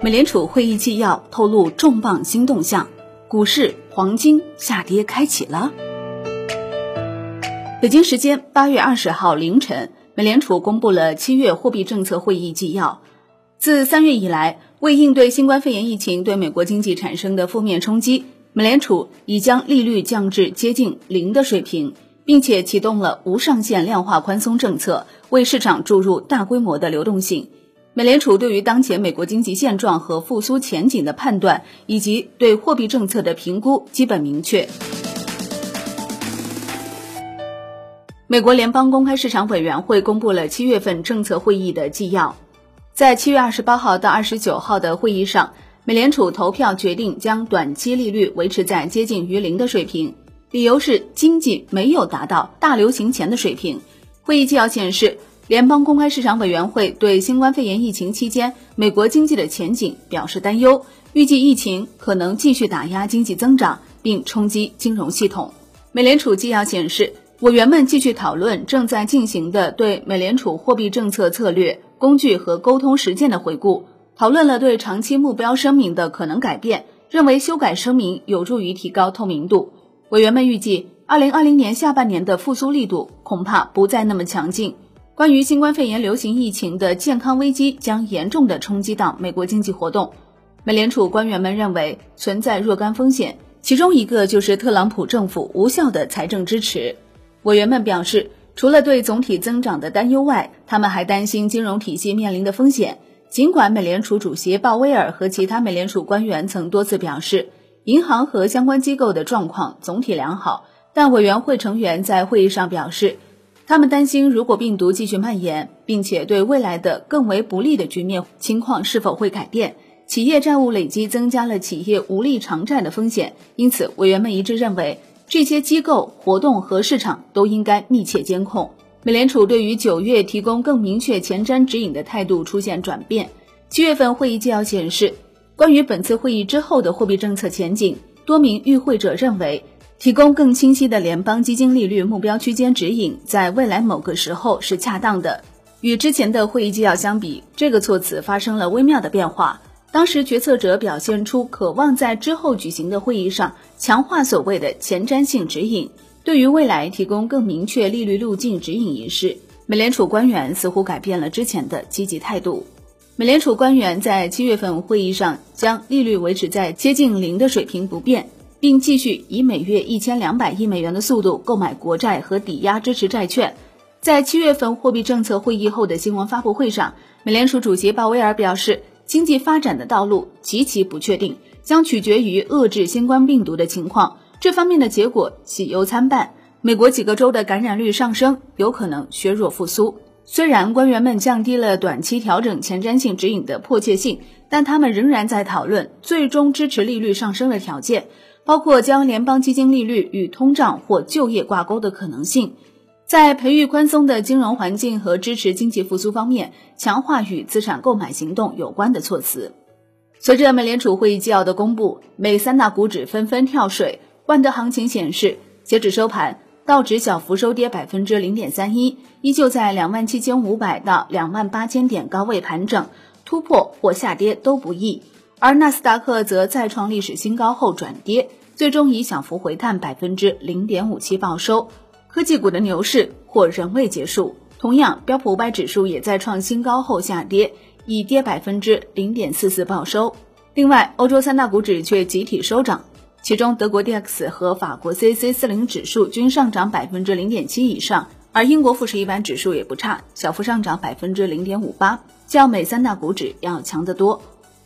美联储会议纪要透露重磅新动向，股市、黄金下跌开启了。北京时间八月二十号凌晨，美联储公布了七月货币政策会议纪要。自三月以来，为应对新冠肺炎疫情对美国经济产生的负面冲击，美联储已将利率降至接近零的水平，并且启动了无上限量化宽松政策，为市场注入大规模的流动性。美联储对于当前美国经济现状和复苏前景的判断，以及对货币政策的评估基本明确。美国联邦公开市场委员会公布了七月份政策会议的纪要，在七月二十八号到二十九号的会议上，美联储投票决定将短期利率维持在接近于零的水平，理由是经济没有达到大流行前的水平。会议纪要显示。联邦公开市场委员会对新冠肺炎疫情期间美国经济的前景表示担忧，预计疫情可能继续打压经济增长，并冲击金融系统。美联储纪要显示，委员们继续讨论正在进行的对美联储货币政策策略、工具和沟通实践的回顾，讨论了对长期目标声明的可能改变，认为修改声明有助于提高透明度。委员们预计，二零二零年下半年的复苏力度恐怕不再那么强劲。关于新冠肺炎流行疫情的健康危机将严重的冲击到美国经济活动，美联储官员们认为存在若干风险，其中一个就是特朗普政府无效的财政支持。委员们表示，除了对总体增长的担忧外，他们还担心金融体系面临的风险。尽管美联储主席鲍威尔和其他美联储官员曾多次表示，银行和相关机构的状况总体良好，但委员会成员在会议上表示。他们担心，如果病毒继续蔓延，并且对未来的更为不利的局面情况是否会改变，企业债务累积增加了企业无力偿债的风险。因此，委员们一致认为，这些机构活动和市场都应该密切监控。美联储对于九月提供更明确前瞻指引的态度出现转变。七月份会议纪要显示，关于本次会议之后的货币政策前景，多名与会者认为。提供更清晰的联邦基金利率目标区间指引，在未来某个时候是恰当的。与之前的会议纪要相比，这个措辞发生了微妙的变化。当时决策者表现出渴望在之后举行的会议上强化所谓的前瞻性指引，对于未来提供更明确利率路径指引一事，美联储官员似乎改变了之前的积极态度。美联储官员在七月份会议上将利率维持在接近零的水平不变。并继续以每月一千两百亿美元的速度购买国债和抵押支持债券。在七月份货币政策会议后的新闻发布会上，美联储主席鲍威尔表示，经济发展的道路极其不确定，将取决于遏制新冠病毒的情况。这方面的结果喜忧参半。美国几个州的感染率上升，有可能削弱复苏。虽然官员们降低了短期调整前瞻性指引的迫切性，但他们仍然在讨论最终支持利率上升的条件。包括将联邦基金利率与通胀或就业挂钩的可能性，在培育宽松的金融环境和支持经济复苏方面，强化与资产购买行动有关的措辞。随着美联储会议纪要的公布，美三大股指纷纷跳水。万德行情显示，截止收盘，道指小幅收跌百分之零点三一，依旧在两万七千五百到两万八千点高位盘整，突破或下跌都不易。而纳斯达克则再创历史新高后转跌。最终以小幅回探百分之零点五七报收，科技股的牛市或仍未结束。同样，标普五百指数也在创新高后下跌，以跌百分之零点四四报收。另外，欧洲三大股指却集体收涨，其中德国 D X 和法国 C C 四零指数均上涨百分之零点七以上，而英国富时一百指数也不差，小幅上涨百分之零点五八，较美三大股指要强得多。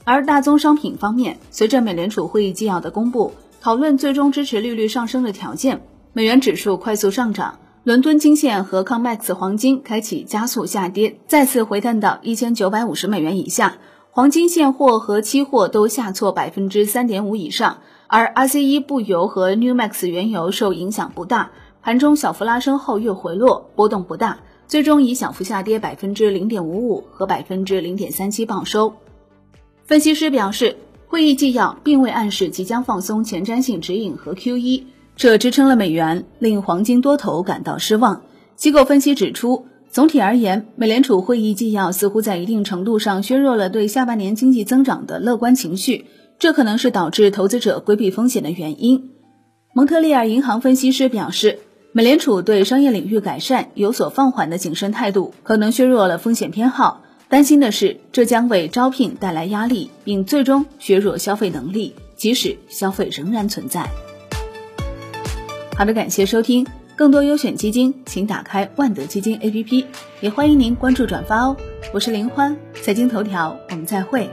而大宗商品方面，随着美联储会议纪要的公布。讨论最终支持利率上升的条件，美元指数快速上涨，伦敦金线和 COMEX 黄金开启加速下跌，再次回探到一千九百五十美元以下，黄金现货和期货都下挫百分之三点五以上，而 RCE 布油和 Newmax 原油受影响不大，盘中小幅拉升后又回落，波动不大，最终以小幅下跌百分之零点五五和百分之零点三七报收。分析师表示。会议纪要并未暗示即将放松前瞻性指引和 QE，这支撑了美元，令黄金多头感到失望。机构分析指出，总体而言，美联储会议纪要似乎在一定程度上削弱了对下半年经济增长的乐观情绪，这可能是导致投资者规避风险的原因。蒙特利尔银行分析师表示，美联储对商业领域改善有所放缓的谨慎态度，可能削弱了风险偏好。担心的是，这将为招聘带来压力，并最终削弱消费能力，即使消费仍然存在。好的，感谢收听。更多优选基金，请打开万德基金 APP，也欢迎您关注转发哦。我是林欢，财经头条，我们再会。